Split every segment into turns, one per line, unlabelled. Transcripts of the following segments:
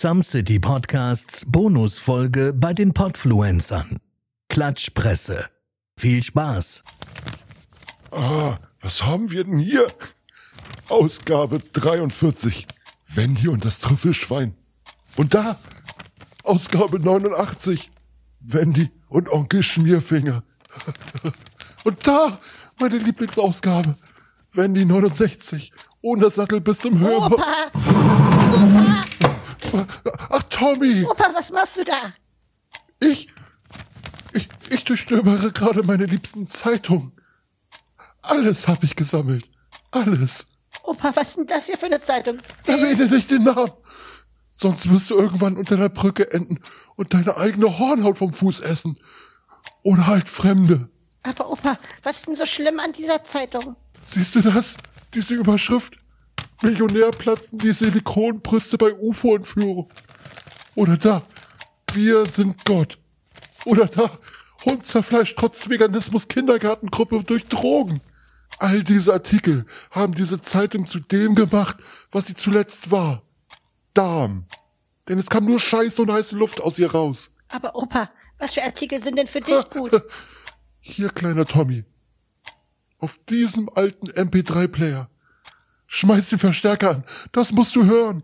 Some City Podcasts Bonusfolge bei den Podfluencern. Klatschpresse. Viel Spaß.
Ah, was haben wir denn hier? Ausgabe 43. Wendy und das Trüffelschwein. Und da, Ausgabe 89. Wendy und Onkel Schmierfinger. Und da, meine Lieblingsausgabe. Wendy 69. Ohne Sattel bis zum Hörer.
Opa! Opa!
Ach, Tommy!
Opa, was machst du da?
Ich, ich, ich durchstöbere gerade meine liebsten Zeitungen. Alles habe ich gesammelt. Alles.
Opa, was ist denn das hier für eine Zeitung?
Erwähne nicht den Namen. Sonst wirst du irgendwann unter der Brücke enden und deine eigene Hornhaut vom Fuß essen. Oder halt Fremde.
Aber Opa, was ist denn so schlimm an dieser Zeitung?
Siehst du das? Diese Überschrift? Millionär platzen die Silikonbrüste bei UFO-Entführung. Oder da, wir sind Gott. Oder da, Hund zerfleischt trotz Veganismus Kindergartengruppe durch Drogen. All diese Artikel haben diese Zeitung zu dem gemacht, was sie zuletzt war. Darm. Denn es kam nur Scheiß und heiße Luft aus ihr raus.
Aber Opa, was für Artikel sind denn für dich gut?
Hier, kleiner Tommy. Auf diesem alten MP3-Player. Schmeiß den Verstärker an. Das musst du hören.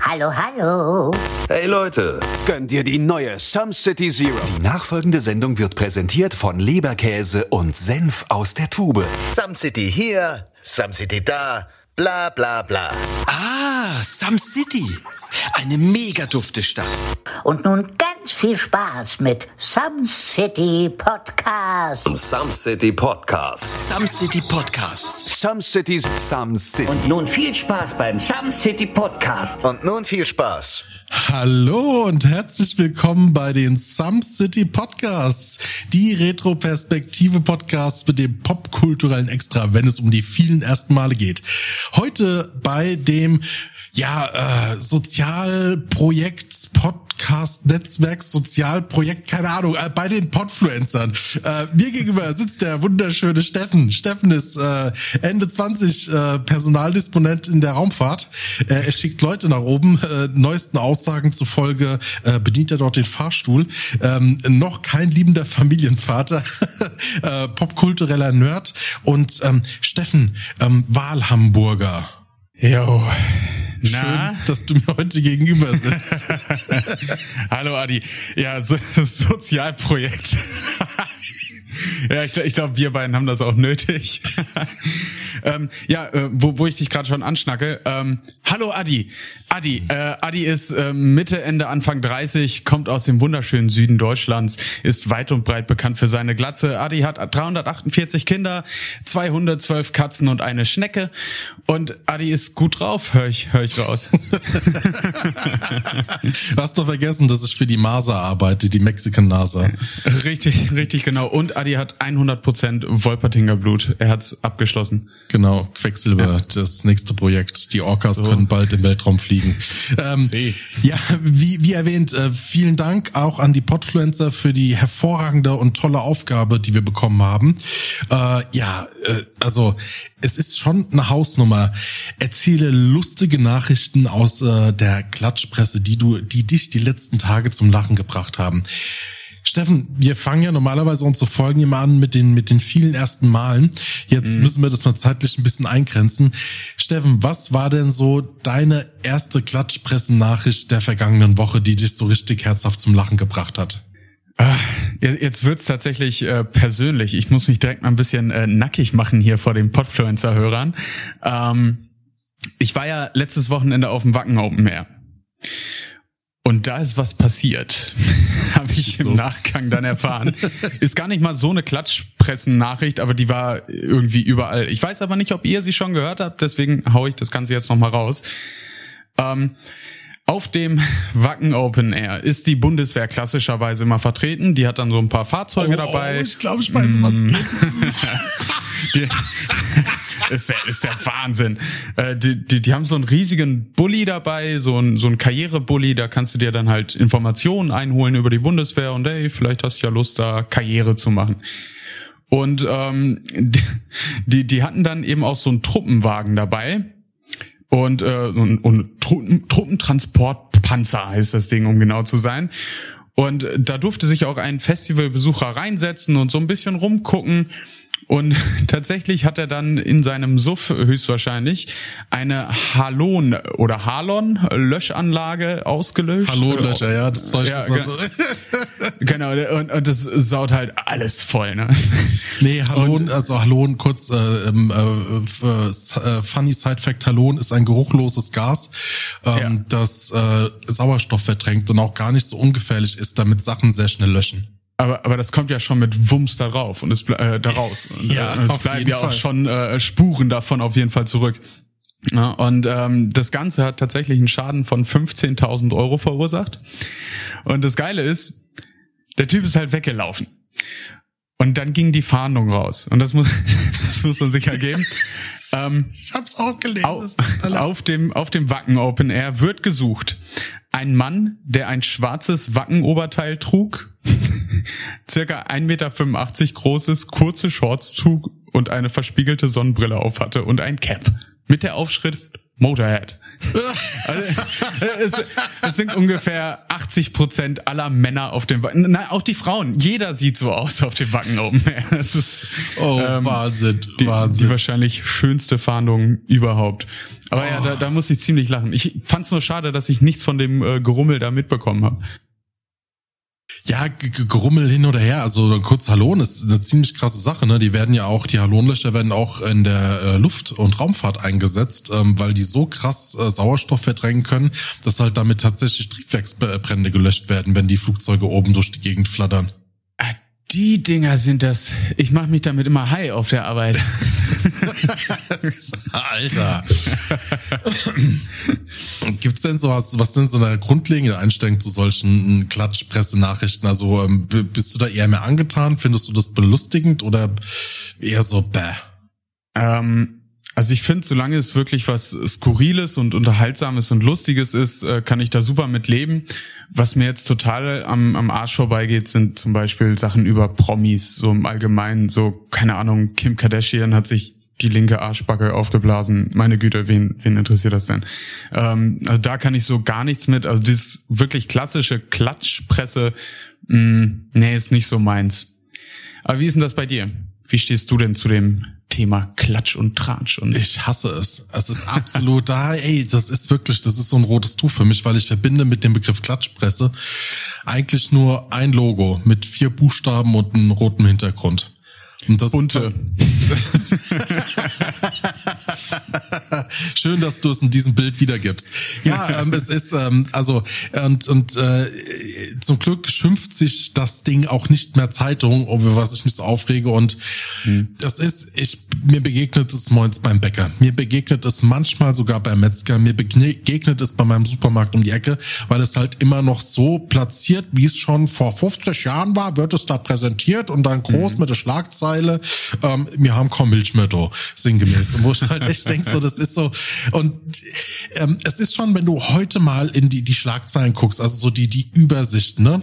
Hallo, hallo.
Hey Leute, gönnt ihr die neue Some City Zero?
Die nachfolgende Sendung wird präsentiert von Leberkäse und Senf aus der Tube.
Some City hier, Some City da, bla bla bla.
Ah, Some City. Eine mega dufte Stadt.
Und nun ganz viel Spaß mit Some City Podcast.
Some City Podcast.
Some City Podcasts.
Some Cities.
Some City.
Und nun viel Spaß beim Some City Podcast.
Und nun viel Spaß.
Hallo und herzlich willkommen bei den Some City Podcasts, die Retroperspektive Podcasts mit dem popkulturellen Extra, wenn es um die vielen ersten Male geht. Heute bei dem ja, äh, Sozialprojekt, Podcast, Netzwerk, Sozialprojekt, keine Ahnung, äh, bei den Podfluencern. Äh, mir gegenüber sitzt der wunderschöne Steffen. Steffen ist äh, Ende 20 äh, Personaldisponent in der Raumfahrt. Äh, er schickt Leute nach oben. Äh, neuesten Aussagen zufolge äh, bedient er dort den Fahrstuhl. Ähm, noch kein liebender Familienvater, äh, popkultureller Nerd und ähm, Steffen, ähm, Wahlhamburger.
Jo.
Schön, dass du mir heute gegenüber sitzt.
Hallo Adi. Ja, so, Sozialprojekt. ja, ich, ich glaube, wir beiden haben das auch nötig. ähm, ja, äh, wo, wo ich dich gerade schon anschnacke. Ähm, hallo Adi. Adi, äh, Adi ist äh, Mitte, Ende, Anfang 30, kommt aus dem wunderschönen Süden Deutschlands, ist weit und breit bekannt für seine Glatze. Adi hat 348 Kinder, 212 Katzen und eine Schnecke. Und Adi ist gut drauf, höre ich, hör ich raus.
du hast doch vergessen, dass ich für die NASA arbeite, die Mexican NASA.
Richtig, richtig, genau. Und Adi hat 100% Wolpertinger Blut. Er hat's abgeschlossen.
Genau, Quecksilber, ja. das nächste Projekt. Die Orcas so. können bald im Weltraum fliegen. Ähm, ja, wie, wie erwähnt, äh, vielen Dank auch an die Podfluencer für die hervorragende und tolle Aufgabe, die wir bekommen haben. Äh, ja, äh, also es ist schon eine Hausnummer. Erzähle lustige Nachrichten aus äh, der Klatschpresse, die du, die dich die letzten Tage zum Lachen gebracht haben. Steffen, wir fangen ja normalerweise unsere Folgen immer an mit den, mit den vielen ersten Malen. Jetzt mhm. müssen wir das mal zeitlich ein bisschen eingrenzen. Steffen, was war denn so deine erste Klatschpressennachricht der vergangenen Woche, die dich so richtig herzhaft zum Lachen gebracht hat?
Ah, jetzt wird's tatsächlich äh, persönlich. Ich muss mich direkt mal ein bisschen äh, nackig machen hier vor den Podfluencer-Hörern. Ähm, ich war ja letztes Wochenende auf dem Wacken Open Air. Und da ist was passiert, habe ich im Nachgang dann erfahren. ist gar nicht mal so eine Klatschpressen-Nachricht, aber die war irgendwie überall. Ich weiß aber nicht, ob ihr sie schon gehört habt, deswegen hau ich das Ganze jetzt nochmal raus. Ähm, auf dem Wacken Open Air ist die Bundeswehr klassischerweise immer vertreten. Die hat dann so ein paar Fahrzeuge
oh,
dabei.
Oh, ich glaube, ich weiß, was geht.
die, ist, der, ist der Wahnsinn. Äh, die, die, die haben so einen riesigen Bulli dabei, so ein, so ein Karrierebully, da kannst du dir dann halt Informationen einholen über die Bundeswehr und hey, vielleicht hast du ja Lust, da Karriere zu machen. Und ähm, die, die hatten dann eben auch so einen Truppenwagen dabei und, äh, und, und Truppen, Truppentransportpanzer heißt das Ding, um genau zu sein. Und da durfte sich auch ein Festivalbesucher reinsetzen und so ein bisschen rumgucken. Und tatsächlich hat er dann in seinem Suff höchstwahrscheinlich eine Halon oder Halon Löschanlage ausgelöscht.
Halonlöscher, ja, das Zeug
Ja,
ist also.
Genau, und, und das saut halt alles voll, ne?
Nee, Halon, also Halon, kurz, äh, ähm, äh, f- äh, Funny Side Fact, Halon ist ein geruchloses Gas, ähm, das äh, Sauerstoff verdrängt und auch gar nicht so ungefährlich ist, damit Sachen sehr schnell löschen.
Aber, aber das kommt ja schon mit Wumms da drauf und es äh, daraus. Und,
Ja,
äh, es
auf
bleiben ja auch
Fall.
schon äh, Spuren davon auf jeden Fall zurück. Ja, und ähm, das Ganze hat tatsächlich einen Schaden von 15.000 Euro verursacht. Und das Geile ist, der Typ ist halt weggelaufen. Und dann ging die Fahndung raus. Und das muss, das muss man sich ergeben. Ähm,
Ich hab's auch gelesen.
Au-
es tut mir leid.
auf dem, auf dem Wacken Open Air wird gesucht. Ein Mann, der ein schwarzes Wackenoberteil trug, circa 1,85 Meter großes, kurze Shorts trug und eine verspiegelte Sonnenbrille aufhatte und ein Cap. Mit der Aufschrift Motorhead. Also, es, es sind ungefähr 80 Prozent aller Männer auf dem Wacken. Nein, auch die Frauen. Jeder sieht so aus auf dem Wacken Open Air. Das ist,
Oh,
ähm,
Wahnsinn,
die, die
Wahnsinn.
wahrscheinlich schönste Fahndung überhaupt. Aber ja, da, da muss ich ziemlich lachen. Ich fand's nur schade, dass ich nichts von dem äh, Gerummel da mitbekommen habe.
Ja, G- G- Gerummel hin oder her. Also kurz Halon ist eine ziemlich krasse Sache. Ne? Die werden ja auch, die Halonlöcher werden auch in der äh, Luft- und Raumfahrt eingesetzt, ähm, weil die so krass äh, Sauerstoff verdrängen können, dass halt damit tatsächlich Triebwerksbrände gelöscht werden, wenn die Flugzeuge oben durch die Gegend flattern.
Ah, die Dinger sind das. Ich mache mich damit immer high auf der Arbeit.
Alter. Gibt's denn so was, was sind so eine grundlegende Einstellung zu solchen Klatschpresse-Nachrichten? Also ähm, bist du da eher mehr angetan? Findest du das belustigend oder eher so bäh?
Ähm, also ich finde, solange es wirklich was Skurriles und Unterhaltsames und Lustiges ist, äh, kann ich da super mit leben. Was mir jetzt total am, am Arsch vorbeigeht, sind zum Beispiel Sachen über Promis, so im Allgemeinen. So, keine Ahnung, Kim Kardashian hat sich die linke Arschbacke aufgeblasen. Meine Güte, wen, wen interessiert das denn? Ähm, also da kann ich so gar nichts mit. Also dieses wirklich klassische Klatschpresse, mh, nee, ist nicht so meins. Aber wie ist denn das bei dir? Wie stehst du denn zu dem Thema Klatsch und Tratsch? Und
Ich hasse es. Es ist absolut da. Ey, das ist wirklich, das ist so ein rotes Tuch für mich, weil ich verbinde mit dem Begriff Klatschpresse eigentlich nur ein Logo mit vier Buchstaben und einem roten Hintergrund. Und das
Bunte.
Ist Schön, dass du es in diesem Bild wiedergibst. Ja, ähm, es ist ähm, also und und äh, zum Glück schimpft sich das Ding auch nicht mehr Zeitung, über was ich mich so aufrege. Und das ist ich mir begegnet es morgens beim Bäcker, mir begegnet es manchmal sogar beim Metzger, mir begegnet es bei meinem Supermarkt um die Ecke, weil es halt immer noch so platziert, wie es schon vor 50 Jahren war, wird es da präsentiert und dann groß mit der Schlagzeile, ähm, wir haben kaum Milch mehr da, sinngemäß. Und wo ich halt echt denke, so, das ist so, und ähm, es ist schon, wenn du heute mal in die, die Schlagzeilen guckst, also so die, die Übersicht, ne?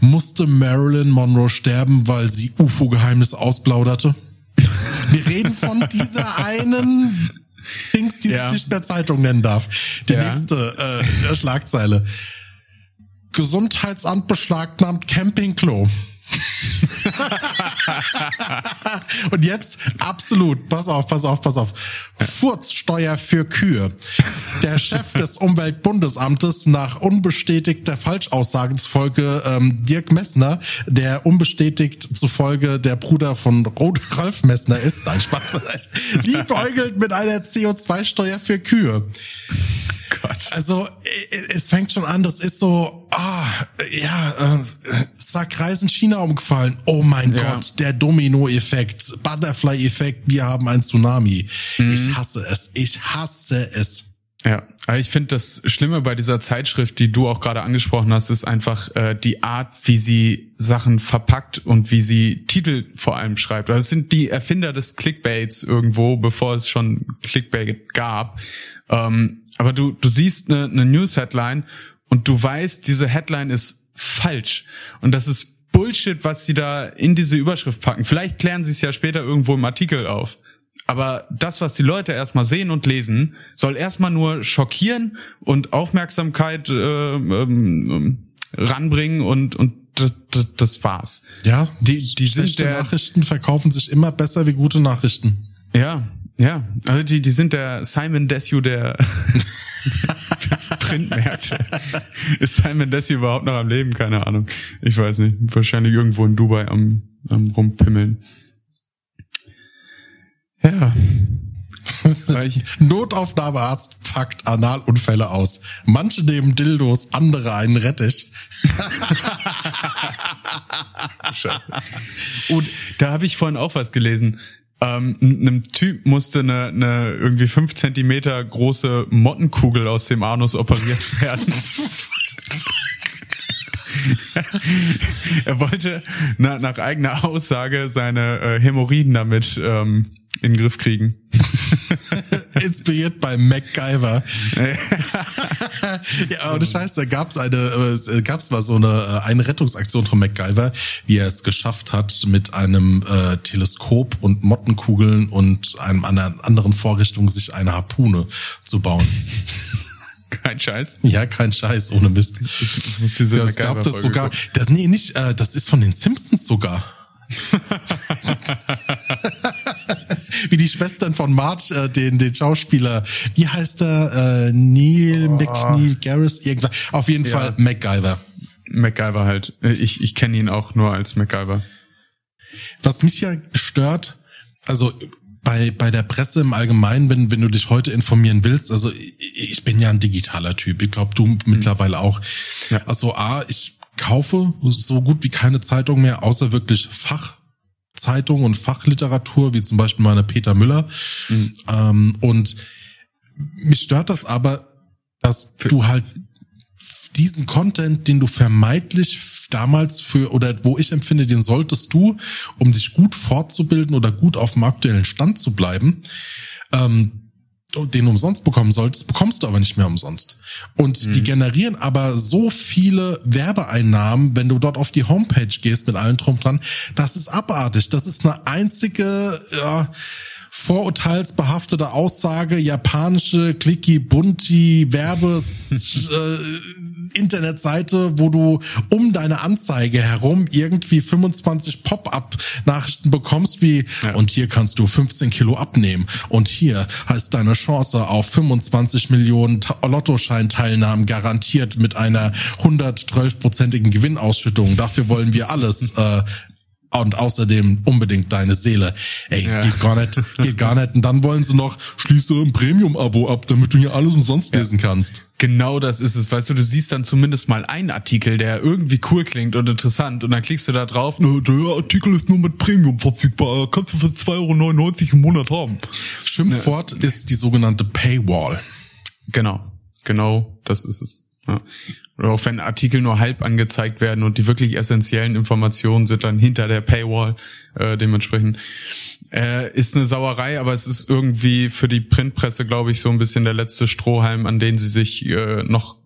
Musste Marilyn Monroe sterben, weil sie UFO-Geheimnis ausplauderte? Wir reden von dieser einen Dings, die
Ja.
sich nicht mehr Zeitung nennen darf. Die
Ja.
nächste äh, Schlagzeile. Gesundheitsamt beschlagnahmt Campingklo. Und jetzt absolut, pass auf, pass auf, pass auf. Furzsteuer für Kühe. Der Chef des Umweltbundesamtes nach unbestätigter Falschaussage zufolge ähm, Dirk Messner, der unbestätigt zufolge der Bruder von Ralf Messner ist, nein, Spaß beiseite, liebäugelt mit einer CO2-Steuer für Kühe.
Gott.
Also es fängt schon an, das ist so, ah, ja, äh, zack, Reisen China umgefallen. Oh mein
Ja.
Gott, der Domino-Effekt, Butterfly-Effekt, wir haben ein Tsunami. Ich hasse es, ich hasse es.
Ja, ich finde das Schlimme bei dieser Zeitschrift, die du auch gerade angesprochen hast, ist einfach äh, die Art, wie sie Sachen verpackt und wie sie Titel vor allem schreibt. Also es sind die Erfinder des Clickbaits irgendwo, bevor es schon Clickbait gab. Ähm, aber du, du siehst eine, eine News-Headline und du weißt, diese Headline ist falsch. Und das ist Bullshit, was sie da in diese Überschrift packen. Vielleicht klären sie es ja später irgendwo im Artikel auf. Aber das, was die Leute erstmal sehen und lesen, soll erstmal nur schockieren und Aufmerksamkeit äh, ähm, ranbringen und und das, das, das war's.
Ja,
die die sind
schlechte
der,
Nachrichten verkaufen sich immer besser wie gute Nachrichten.
Ja, ja, also die, die sind der Simon Desue der Printmärkte. Ist Simon Desue überhaupt noch am Leben? Keine Ahnung. Ich weiß nicht. Wahrscheinlich irgendwo in Dubai am, am rumpimmeln. Ja.
Notaufnahmearzt packt Analunfälle aus. Manche nehmen Dildos, andere einen Rettich.
Scheiße. Und da habe ich vorhin auch was gelesen. Ähm, einem Typ musste eine, eine irgendwie fünf Zentimeter große Mottenkugel aus dem Anus operiert werden. er wollte na, nach eigener Aussage seine äh, Hämorrhoiden damit ähm, in den Griff kriegen.
Inspiriert bei MacGyver. ja, ohne Scheiß, da gab's eine, äh, gab's mal so eine, äh, eine Rettungsaktion von MacGyver, wie er es geschafft hat, mit einem äh, Teleskop und Mottenkugeln und einem anderen, anderen Vorrichtung sich eine Harpune zu bauen.
Kein Scheiß.
Ja, kein Scheiß, ohne Mist.
Ich, ich diese
das gab das sogar. Das, nee, nicht, äh, das ist von den Simpsons sogar. Wie die Schwestern von Marge, äh, den, den Schauspieler, wie heißt er? Äh, Neil oh. McNeil Garris, irgendwas. Auf jeden ja. Fall MacGyver.
MacGyver halt. Ich, ich kenne ihn auch nur als MacGyver.
Was mich ja stört, also bei, bei der Presse im Allgemeinen, wenn, wenn du dich heute informieren willst, also ich bin ja ein digitaler Typ, ich glaube du mhm. mittlerweile auch. Ja. Also A, ich kaufe so gut wie keine Zeitung mehr, außer wirklich Fachzeitungen und Fachliteratur, wie zum Beispiel meine Peter Müller. Mhm. Ähm, und mich stört das aber, dass du halt diesen Content, den du vermeintlich damals für oder wo ich empfinde, den solltest du, um dich gut fortzubilden oder gut auf dem aktuellen Stand zu bleiben, ähm, den umsonst bekommen solltest, bekommst du aber nicht mehr umsonst. Und mhm. die generieren aber so viele Werbeeinnahmen, wenn du dort auf die Homepage gehst mit allen drum dran. Das ist abartig. Das ist eine einzige, ja, vorurteilsbehaftete Aussage, japanische Clicky Bunti Werbes äh, Internetseite, wo du um deine Anzeige herum irgendwie 25 Pop-up Nachrichten bekommst wie ja. und hier kannst du 15 Kilo abnehmen und hier heißt deine Chance auf 25 Millionen Lottoscheinteilnahmen garantiert mit einer 112-prozentigen Gewinnausschüttung. Dafür wollen wir alles äh, und außerdem unbedingt deine Seele. Ey, ja. geht gar nicht, geht gar nicht. Und dann wollen sie noch, schließe ein Premium-Abo ab, damit du hier alles umsonst ja. lesen kannst.
Genau das ist es. Weißt du, du siehst dann zumindest mal einen Artikel, der irgendwie cool klingt und interessant und dann klickst du da drauf, ne, der Artikel ist nur mit Premium verfügbar, kannst du für 2,99 Euro im Monat haben.
Schimpfwort ja, ist die sogenannte Paywall.
Genau, genau das ist es. Ja. Oder auch wenn Artikel nur halb angezeigt werden und die wirklich essentiellen Informationen sind dann hinter der Paywall äh, dementsprechend. Äh, ist eine Sauerei, aber es ist irgendwie für die Printpresse, glaube ich, so ein bisschen der letzte Strohhalm, an den sie sich äh, noch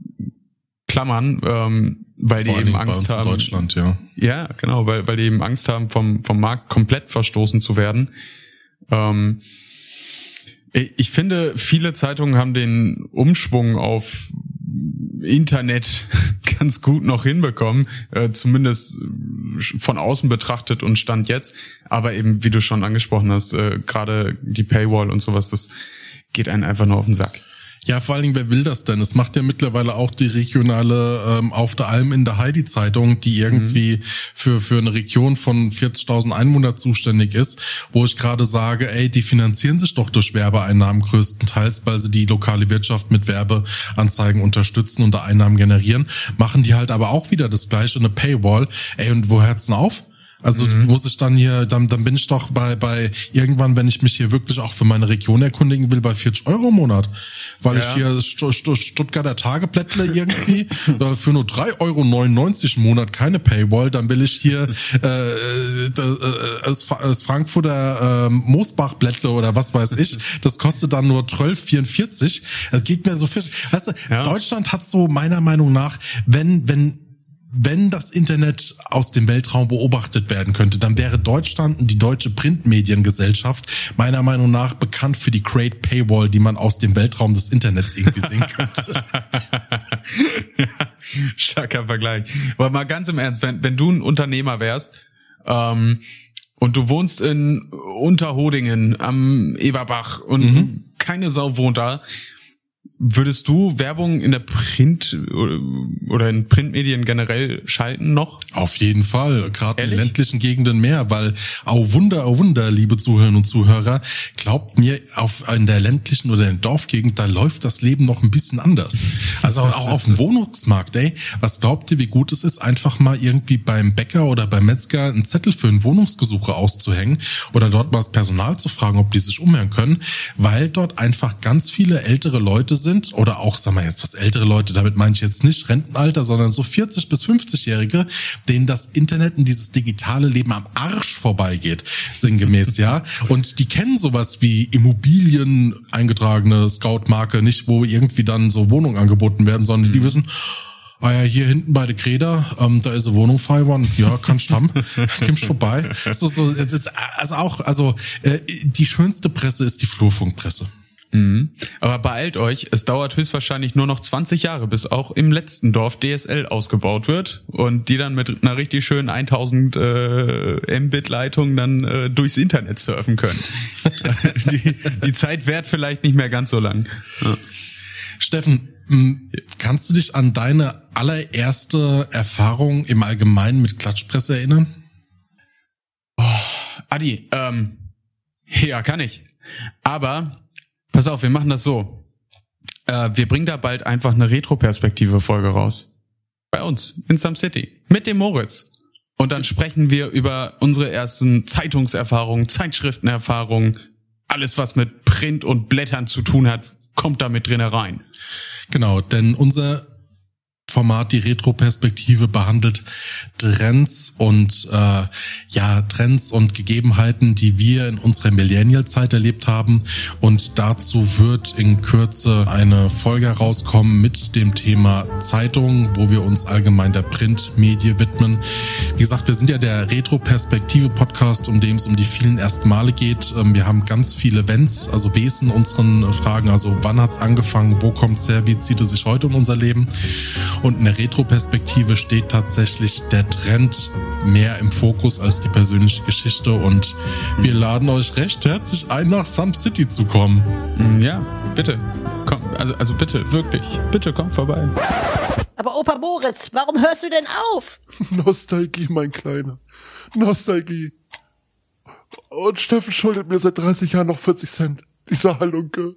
klammern, ähm, weil Vor die eben Angst haben.
In Deutschland, ja.
Ja, genau, weil, weil die eben Angst haben, vom, vom Markt komplett verstoßen zu werden. Ähm, ich finde, viele Zeitungen haben den Umschwung auf Internet ganz gut noch hinbekommen, äh, zumindest von außen betrachtet und stand jetzt. Aber eben, wie du schon angesprochen hast, äh, gerade die Paywall und sowas, das geht einen einfach nur auf den Sack.
Ja, vor allen Dingen, wer will das denn? Es macht ja mittlerweile auch die regionale ähm, Auf der Alm in der Heidi Zeitung, die irgendwie mhm. für, für eine Region von 40.000 Einwohner zuständig ist, wo ich gerade sage, ey, die finanzieren sich doch durch Werbeeinnahmen größtenteils, weil sie die lokale Wirtschaft mit Werbeanzeigen unterstützen und da Einnahmen generieren, machen die halt aber auch wieder das gleiche, eine Paywall. Ey, und wo hört's denn auf? Also mhm. muss ich dann hier, dann, dann bin ich doch bei, bei irgendwann, wenn ich mich hier wirklich auch für meine Region erkundigen will, bei 40 Euro im Monat. Weil ja. ich hier St St Stuttgarter Tageblättle irgendwie äh, für nur 3,99 Euro im Monat keine Paywall, dann will ich hier äh, äh, das, das Frankfurter äh, Moosbachblättle oder was weiß ich, das kostet dann nur 12,44. Das geht mir so viel. Weißt du, ja. Deutschland hat so meiner Meinung nach, wenn, wenn wenn das Internet aus dem Weltraum beobachtet werden könnte, dann wäre Deutschland und die deutsche Printmediengesellschaft meiner Meinung nach bekannt für die Great Paywall, die man aus dem Weltraum des Internets irgendwie sehen könnte.
Starker Vergleich. Aber mal ganz im Ernst, wenn, wenn du ein Unternehmer wärst ähm, und du wohnst in Unterhodingen am Eberbach und mhm. keine Sau wohnt da, Würdest du Werbung in der Print oder in Printmedien generell schalten noch?
Auf jeden Fall, gerade in ländlichen Gegenden mehr, weil au Wunder, au Wunder, liebe Zuhörerinnen und Zuhörer, glaubt mir, auf in der ländlichen oder in der Dorfgegend, da läuft das Leben noch ein bisschen anders. Also auch auf dem Wohnungsmarkt, ey, was glaubt ihr, wie gut es ist, einfach mal irgendwie beim Bäcker oder beim Metzger einen Zettel für einen Wohnungsgesuche auszuhängen oder dort mal das Personal zu fragen, ob die sich umhören können, weil dort einfach ganz viele ältere Leute sind, sind oder auch, sagen wir jetzt was ältere Leute, damit meine ich jetzt nicht Rentenalter, sondern so 40 bis 50-Jährige, denen das Internet und dieses digitale Leben am Arsch vorbeigeht, sinngemäß, ja. Und die kennen sowas wie Immobilien eingetragene Scout-Marke nicht, wo irgendwie dann so Wohnungen angeboten werden, sondern mhm. die wissen, Ah ja, hier hinten bei der Greda, ähm, da ist eine Wohnung frei geworden. Ja, kannst haben. Kommst vorbei. So, so, also auch, also äh, die schönste Presse ist die Flurfunkpresse.
Mhm. Aber beeilt euch, es dauert höchstwahrscheinlich nur noch 20 Jahre, bis auch im letzten Dorf DSL ausgebaut wird und die dann mit einer richtig schönen 1000 äh, Mbit-Leitung dann äh, durchs Internet surfen können. die, die Zeit währt vielleicht nicht mehr ganz so lang. Ja.
Steffen, kannst du dich an deine allererste Erfahrung im Allgemeinen mit Klatschpresse erinnern?
Oh, Adi, ähm, ja, kann ich. Aber Pass auf, wir machen das so. Äh, wir bringen da bald einfach eine Retro-Perspektive-Folge raus. Bei uns, in Some City. Mit dem Moritz. Und dann sprechen wir über unsere ersten Zeitungserfahrungen, Zeitschriftenerfahrungen, alles, was mit Print und Blättern zu tun hat, kommt da mit drin herein.
Genau, denn unser Format die Retroperspektive behandelt Trends und äh, ja Trends und Gegebenheiten, die wir in unserer Millennial-Zeit erlebt haben. Und dazu wird in Kürze eine Folge herauskommen mit dem Thema Zeitung, wo wir uns allgemein der Printmedie widmen. Wie gesagt, wir sind ja der Retroperspektive-Podcast, um dem es um die vielen ersten Male geht. Ähm, wir haben ganz viele Events, also Wesen unseren Fragen. Also wann hat's angefangen? Wo kommt's her? Wie zieht es sich heute um unser Leben? Und in der Retroperspektive steht tatsächlich der Trend mehr im Fokus als die persönliche Geschichte. Und wir laden euch recht herzlich ein, nach Some City zu kommen.
Mm, ja, bitte. Komm, also, also bitte, wirklich. Bitte komm vorbei.
Aber Opa Moritz, warum hörst du denn auf?
Nostalgie, mein Kleiner. Nostalgie. Und Steffen schuldet mir seit 30 Jahren noch 40 Cent. Dieser Halunke.